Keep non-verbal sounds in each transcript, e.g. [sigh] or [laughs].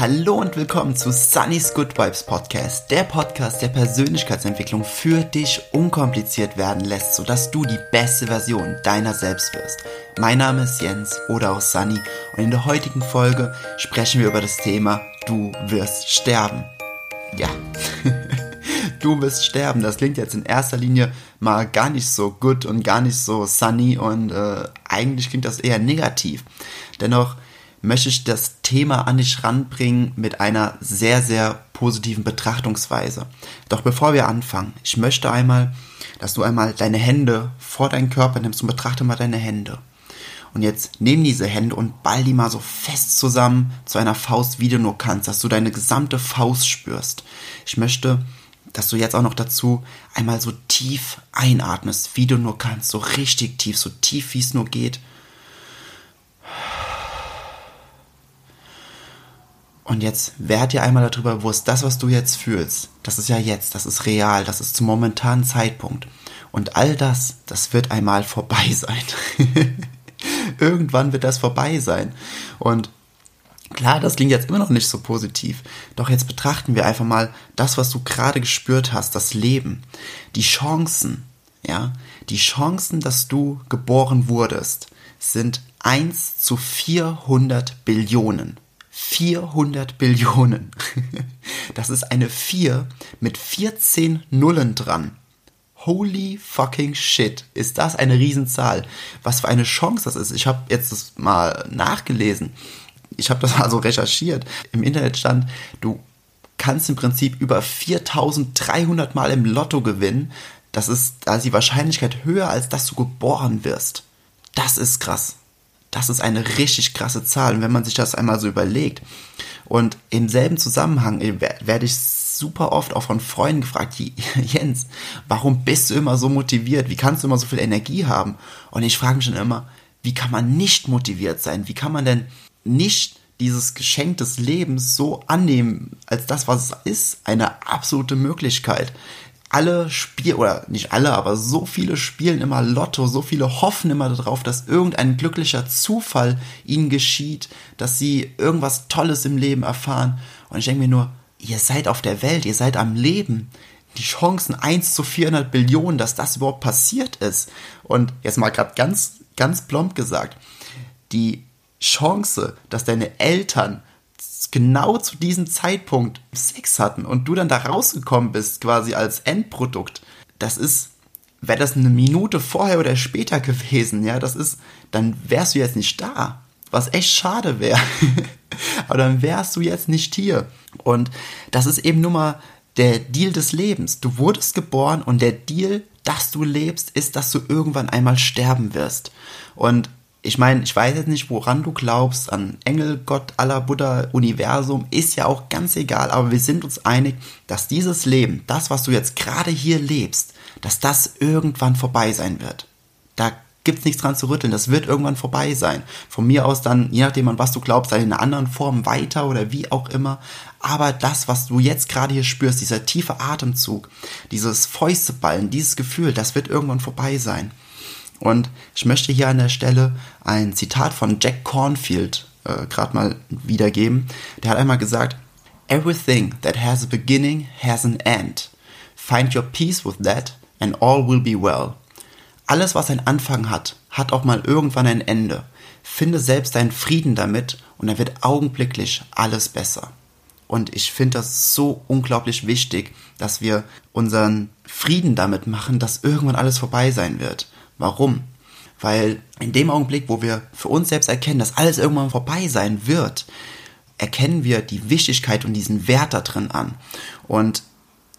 Hallo und willkommen zu Sunny's Good Vibes Podcast, der Podcast, der Persönlichkeitsentwicklung für dich unkompliziert werden lässt, sodass du die beste Version deiner selbst wirst. Mein Name ist Jens oder auch Sunny und in der heutigen Folge sprechen wir über das Thema Du wirst sterben. Ja. [laughs] du wirst sterben. Das klingt jetzt in erster Linie mal gar nicht so gut und gar nicht so sunny und äh, eigentlich klingt das eher negativ. Dennoch möchte ich das Thema an dich ranbringen mit einer sehr, sehr positiven Betrachtungsweise. Doch bevor wir anfangen, ich möchte einmal, dass du einmal deine Hände vor deinen Körper nimmst und betrachte mal deine Hände. Und jetzt nimm diese Hände und ball die mal so fest zusammen zu einer Faust, wie du nur kannst, dass du deine gesamte Faust spürst. Ich möchte, dass du jetzt auch noch dazu einmal so tief einatmest, wie du nur kannst, so richtig tief, so tief wie es nur geht. Und jetzt werd dir einmal darüber bewusst, das, was du jetzt fühlst, das ist ja jetzt, das ist real, das ist zum momentanen Zeitpunkt. Und all das, das wird einmal vorbei [laughs] sein. Irgendwann wird das vorbei sein. Und klar, das klingt jetzt immer noch nicht so positiv. Doch jetzt betrachten wir einfach mal das, was du gerade gespürt hast, das Leben. Die Chancen, ja, die Chancen, dass du geboren wurdest, sind 1 zu 400 Billionen. 400 Billionen. [laughs] Das ist eine 4 mit 14 Nullen dran. Holy fucking shit. Ist das eine Riesenzahl? Was für eine Chance das ist. Ich habe jetzt das mal nachgelesen. Ich habe das [laughs] also recherchiert. Im Internet stand, du kannst im Prinzip über 4300 Mal im Lotto gewinnen. Das ist, da ist die Wahrscheinlichkeit höher, als dass du geboren wirst. Das ist krass das ist eine richtig krasse Zahl. Und wenn man sich das einmal so überlegt und im selben Zusammenhang äh, werde ich super oft auch von Freunden gefragt, [laughs] Jens, warum bist du immer so motiviert? Wie kannst du immer so viel Energie haben? Und ich frage mich dann immer, wie kann man nicht motiviert sein? Wie kann man denn nicht dieses Geschenk des Lebens so annehmen, als das, was es ist, eine absolute Möglichkeit alle spielen, oder nicht alle, aber so viele spielen immer Lotto, so viele hoffen immer darauf, dass irgendein glücklicher Zufall ihnen geschieht, dass sie irgendwas Tolles im Leben erfahren. Und ich denke mir nur, ihr seid auf der Welt, ihr seid am Leben. Die Chancen 1 zu 400 Billionen, dass das überhaupt passiert ist. Und jetzt mal gerade ganz, ganz plump gesagt, die Chance, dass deine Eltern genau zu diesem Zeitpunkt Sex hatten und du dann da rausgekommen bist, quasi als Endprodukt, das ist, wäre das eine Minute vorher oder später gewesen, ja, das ist, dann wärst du jetzt nicht da. Was echt schade wäre. [laughs] Aber dann wärst du jetzt nicht hier. Und das ist eben nur mal der Deal des Lebens. Du wurdest geboren und der Deal, dass du lebst, ist, dass du irgendwann einmal sterben wirst. Und ich meine, ich weiß jetzt nicht, woran du glaubst, an Engel, Gott, Allah, Buddha, Universum, ist ja auch ganz egal, aber wir sind uns einig, dass dieses Leben, das, was du jetzt gerade hier lebst, dass das irgendwann vorbei sein wird. Da gibt's nichts dran zu rütteln, das wird irgendwann vorbei sein. Von mir aus dann, je nachdem an was du glaubst, in einer anderen Form weiter oder wie auch immer. Aber das, was du jetzt gerade hier spürst, dieser tiefe Atemzug, dieses Fäusteballen, dieses Gefühl, das wird irgendwann vorbei sein. Und ich möchte hier an der Stelle ein Zitat von Jack Cornfield äh, gerade mal wiedergeben. Der hat einmal gesagt, Everything that has a beginning has an end. Find your peace with that and all will be well. Alles, was einen Anfang hat, hat auch mal irgendwann ein Ende. Finde selbst deinen Frieden damit und dann wird augenblicklich alles besser. Und ich finde das so unglaublich wichtig, dass wir unseren Frieden damit machen, dass irgendwann alles vorbei sein wird. Warum? Weil in dem Augenblick, wo wir für uns selbst erkennen, dass alles irgendwann vorbei sein wird, erkennen wir die Wichtigkeit und diesen Wert da drin an. Und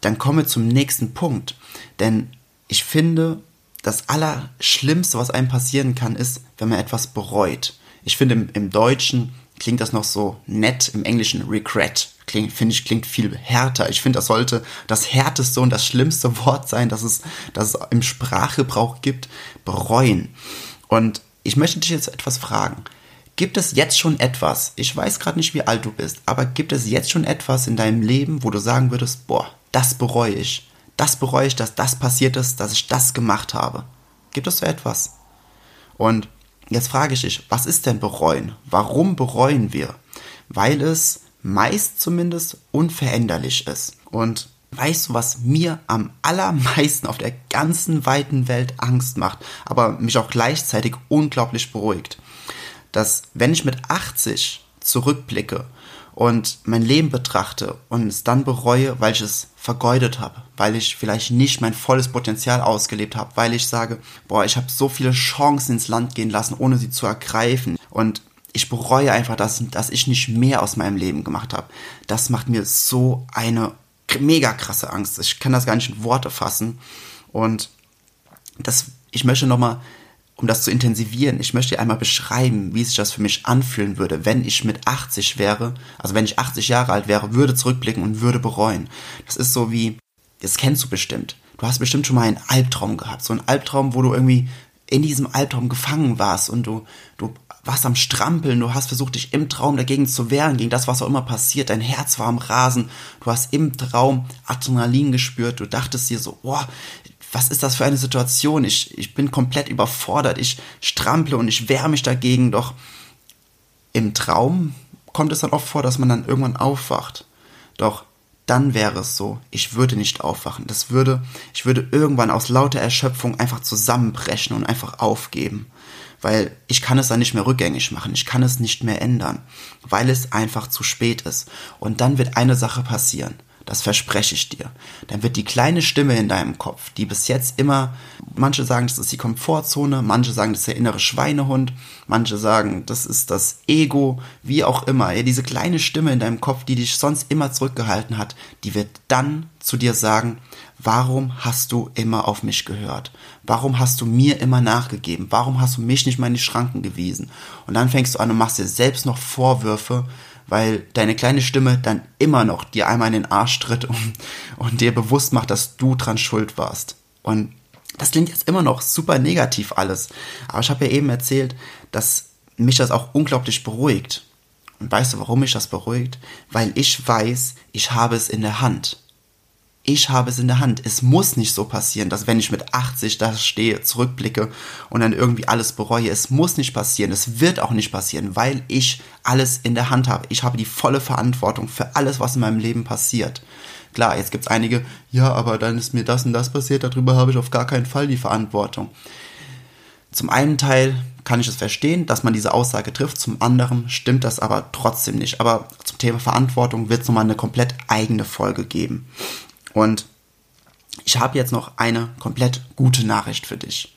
dann kommen wir zum nächsten Punkt. Denn ich finde, das Allerschlimmste, was einem passieren kann, ist, wenn man etwas bereut. Ich finde, im, im Deutschen klingt das noch so nett, im Englischen regret klingt, finde ich, klingt viel härter. Ich finde, das sollte das härteste und das schlimmste Wort sein, das es, das es im Sprachgebrauch gibt, bereuen. Und ich möchte dich jetzt etwas fragen. Gibt es jetzt schon etwas, ich weiß gerade nicht, wie alt du bist, aber gibt es jetzt schon etwas in deinem Leben, wo du sagen würdest, boah, das bereue ich. Das bereue ich, dass das passiert ist, dass ich das gemacht habe. Gibt es so etwas? Und jetzt frage ich dich, was ist denn bereuen? Warum bereuen wir? Weil es meist zumindest unveränderlich ist. Und weißt du, was mir am allermeisten auf der ganzen weiten Welt Angst macht, aber mich auch gleichzeitig unglaublich beruhigt? Dass wenn ich mit 80 zurückblicke und mein Leben betrachte und es dann bereue, weil ich es vergeudet habe, weil ich vielleicht nicht mein volles Potenzial ausgelebt habe, weil ich sage, boah, ich habe so viele Chancen ins Land gehen lassen, ohne sie zu ergreifen und ich bereue einfach, dass, dass ich nicht mehr aus meinem Leben gemacht habe. Das macht mir so eine mega krasse Angst. Ich kann das gar nicht in Worte fassen und das, ich möchte nochmal um das zu intensivieren, ich möchte einmal beschreiben, wie sich das für mich anfühlen würde, wenn ich mit 80 wäre, also wenn ich 80 Jahre alt wäre, würde zurückblicken und würde bereuen. Das ist so wie, das kennst du bestimmt. Du hast bestimmt schon mal einen Albtraum gehabt, so einen Albtraum, wo du irgendwie in diesem Albtraum gefangen warst und du, du warst am Strampeln, du hast versucht, dich im Traum dagegen zu wehren, gegen das, was auch immer passiert, dein Herz war am Rasen, du hast im Traum Adrenalin gespürt, du dachtest dir so, boah, was ist das für eine Situation? Ich, ich bin komplett überfordert, ich strample und ich wehre mich dagegen, doch im Traum kommt es dann oft vor, dass man dann irgendwann aufwacht. Doch dann wäre es so, ich würde nicht aufwachen. Das würde, ich würde irgendwann aus lauter Erschöpfung einfach zusammenbrechen und einfach aufgeben. Weil ich kann es dann nicht mehr rückgängig machen. Ich kann es nicht mehr ändern. Weil es einfach zu spät ist. Und dann wird eine Sache passieren. Das verspreche ich dir. Dann wird die kleine Stimme in deinem Kopf, die bis jetzt immer, manche sagen, das ist die Komfortzone, manche sagen, das ist der innere Schweinehund, manche sagen, das ist das Ego, wie auch immer. Ja, diese kleine Stimme in deinem Kopf, die dich sonst immer zurückgehalten hat, die wird dann zu dir sagen, warum hast du immer auf mich gehört? Warum hast du mir immer nachgegeben? Warum hast du mich nicht mal in die Schranken gewiesen? Und dann fängst du an und machst dir selbst noch Vorwürfe, weil deine kleine Stimme dann immer noch dir einmal in den Arsch tritt [laughs] und, und dir bewusst macht, dass du dran schuld warst. Und das klingt jetzt immer noch super negativ alles. Aber ich habe ja eben erzählt, dass mich das auch unglaublich beruhigt. Und weißt du, warum mich das beruhigt? Weil ich weiß, ich habe es in der Hand ich habe es in der Hand. Es muss nicht so passieren, dass wenn ich mit 80 da stehe, zurückblicke und dann irgendwie alles bereue. Es muss nicht passieren. Es wird auch nicht passieren, weil ich alles in der Hand habe. Ich habe die volle Verantwortung für alles, was in meinem Leben passiert. Klar, jetzt gibt es einige, ja, aber dann ist mir das und das passiert, darüber habe ich auf gar keinen Fall die Verantwortung. Zum einen Teil kann ich es verstehen, dass man diese Aussage trifft, zum anderen stimmt das aber trotzdem nicht. Aber zum Thema Verantwortung wird es nochmal eine komplett eigene Folge geben. Und ich habe jetzt noch eine komplett gute Nachricht für dich.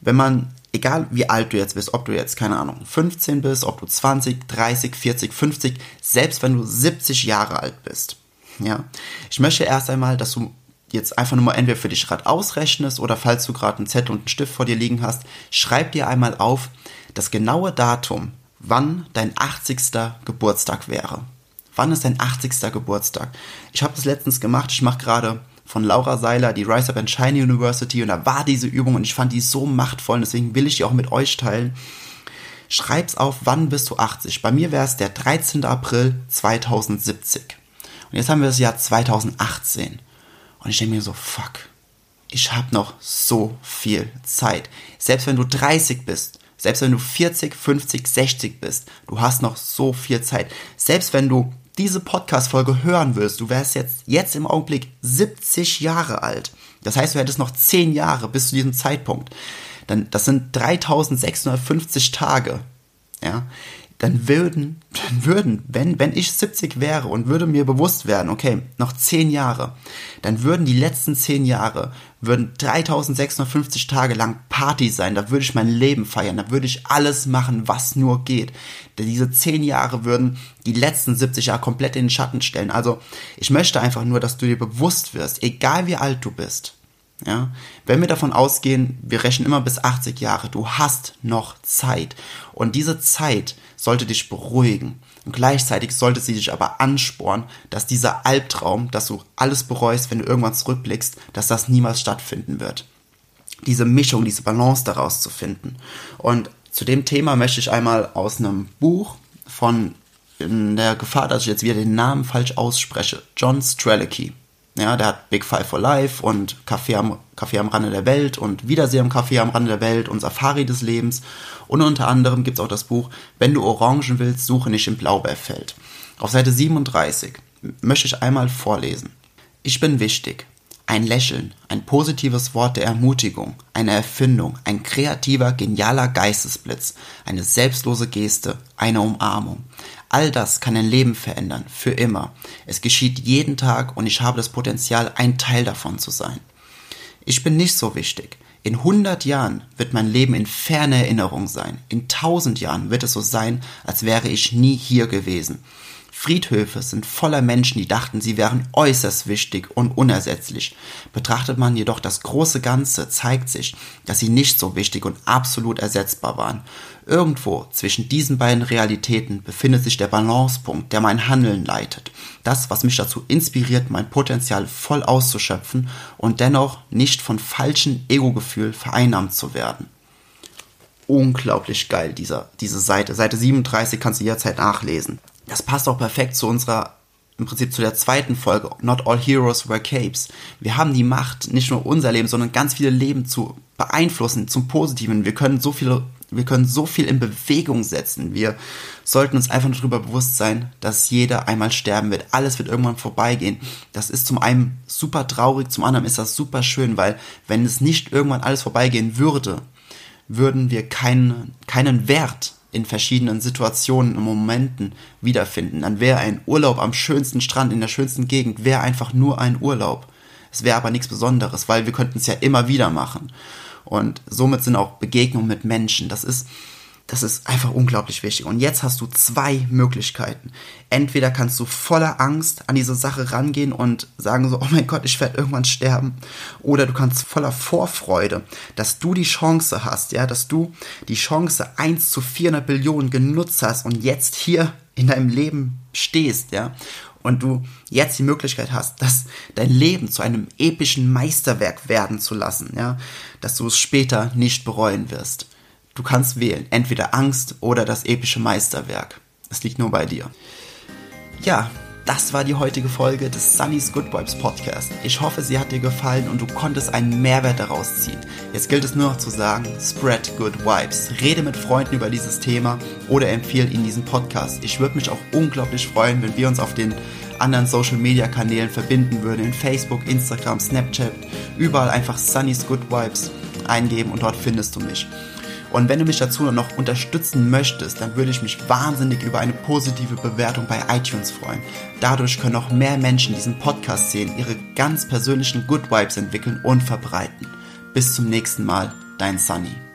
Wenn man, egal wie alt du jetzt bist, ob du jetzt, keine Ahnung, 15 bist, ob du 20, 30, 40, 50, selbst wenn du 70 Jahre alt bist, ja, ich möchte erst einmal, dass du jetzt einfach nur mal entweder für dich gerade ausrechnest oder falls du gerade einen Zettel und einen Stift vor dir liegen hast, schreib dir einmal auf das genaue Datum, wann dein 80. Geburtstag wäre. Wann ist dein 80. Geburtstag? Ich habe das letztens gemacht. Ich mache gerade von Laura Seiler die Rise Up and Shine University und da war diese Übung und ich fand die so machtvoll und deswegen will ich die auch mit euch teilen. Schreib's auf, wann bist du 80? Bei mir wäre es der 13. April 2070. Und jetzt haben wir das Jahr 2018. Und ich denke mir so, fuck, ich habe noch so viel Zeit. Selbst wenn du 30 bist, selbst wenn du 40, 50, 60 bist, du hast noch so viel Zeit. Selbst wenn du diese Podcast-Folge hören wirst, du wärst jetzt, jetzt im Augenblick 70 Jahre alt. Das heißt, du hättest noch 10 Jahre bis zu diesem Zeitpunkt. Dann, das sind 3650 Tage. Ja dann würden, dann würden, wenn, wenn ich 70 wäre und würde mir bewusst werden, okay, noch 10 Jahre, dann würden die letzten 10 Jahre, würden 3650 Tage lang Party sein, da würde ich mein Leben feiern, da würde ich alles machen, was nur geht. Denn diese 10 Jahre würden die letzten 70 Jahre komplett in den Schatten stellen. Also, ich möchte einfach nur, dass du dir bewusst wirst, egal wie alt du bist, ja, wenn wir davon ausgehen, wir rechnen immer bis 80 Jahre, du hast noch Zeit. Und diese Zeit sollte dich beruhigen. Und gleichzeitig sollte sie dich aber anspornen, dass dieser Albtraum, dass du alles bereust, wenn du irgendwann zurückblickst, dass das niemals stattfinden wird. Diese Mischung, diese Balance daraus zu finden. Und zu dem Thema möchte ich einmal aus einem Buch von in der Gefahr, dass ich jetzt wieder den Namen falsch ausspreche, John Strelicky Ja, der hat Big Five for Life und Café am, Café am Rande der Welt und Wiedersehen am Café am Rande der Welt und Safari des Lebens. Und unter anderem gibt es auch das Buch Wenn du Orangen willst, suche nicht im Blaubeerfeld. Auf Seite 37 möchte ich einmal vorlesen. Ich bin wichtig. Ein Lächeln, ein positives Wort der Ermutigung, eine Erfindung, ein kreativer, genialer Geistesblitz, eine selbstlose Geste, eine Umarmung. All das kann ein Leben verändern, für immer. Es geschieht jeden Tag und ich habe das Potenzial, ein Teil davon zu sein. Ich bin nicht so wichtig. In 100 Jahren wird mein Leben in ferner Erinnerung sein. In 1000 Jahren wird es so sein, als wäre ich nie hier gewesen. Friedhöfe sind voller Menschen, die dachten, sie wären äußerst wichtig und unersetzlich. Betrachtet man jedoch das große Ganze, zeigt sich, dass sie nicht so wichtig und absolut ersetzbar waren. Irgendwo zwischen diesen beiden Realitäten befindet sich der Balancepunkt, der mein Handeln leitet. Das, was mich dazu inspiriert, mein Potenzial voll auszuschöpfen und dennoch nicht von falschen Ego-Gefühl vereinnahmt zu werden unglaublich geil, dieser, diese Seite. Seite 37 kannst du jederzeit nachlesen das passt auch perfekt zu unserer, im Prinzip zu der zweiten Folge, Not All Heroes Wear Capes. Wir haben die Macht, nicht nur unser Leben, sondern ganz viele Leben zu beeinflussen, zum Positiven. Wir können so viele wir können so viel in Bewegung setzen. Wir sollten uns einfach nur darüber bewusst sein, dass jeder einmal sterben wird. Alles wird irgendwann vorbeigehen. Das ist zum einen super traurig, zum anderen ist das super schön, weil wenn es nicht irgendwann alles vorbeigehen würde, würden wir keinen, keinen Wert in verschiedenen Situationen und Momenten wiederfinden. Dann wäre ein Urlaub am schönsten Strand in der schönsten Gegend, wäre einfach nur ein Urlaub. Es wäre aber nichts Besonderes, weil wir könnten es ja immer wieder machen. Und somit sind auch Begegnungen mit Menschen. Das ist das ist einfach unglaublich wichtig. Und jetzt hast du zwei Möglichkeiten. Entweder kannst du voller Angst an diese Sache rangehen und sagen so, oh mein Gott, ich werde irgendwann sterben. Oder du kannst voller Vorfreude, dass du die Chance hast, ja, dass du die Chance 1 zu 400 Billionen genutzt hast und jetzt hier in deinem Leben stehst, ja, und du jetzt die Möglichkeit hast, dass dein Leben zu einem epischen Meisterwerk werden zu lassen, ja, dass du es später nicht bereuen wirst. Du kannst wählen, entweder Angst oder das epische Meisterwerk. Es liegt nur bei dir. Ja, das war die heutige Folge des Sunny's Good Vibes Podcast. Ich hoffe, sie hat dir gefallen und du konntest einen Mehrwert daraus ziehen. Jetzt gilt es nur noch zu sagen, spread good vibes. Rede mit Freunden über dieses Thema oder empfehle ihnen diesen Podcast. Ich würde mich auch unglaublich freuen, wenn wir uns auf den anderen Social Media Kanälen verbinden würden. In Facebook, Instagram, Snapchat, überall einfach Sunny's Good Vibes eingeben und dort findest du mich. Und wenn du mich dazu noch unterstützen möchtest, dann würde ich mich wahnsinnig über eine positive Bewertung bei iTunes freuen. Dadurch können auch mehr Menschen diesen Podcast sehen, ihre ganz persönlichen Good Vibes entwickeln und verbreiten. Bis zum nächsten Mal, dein Sunny.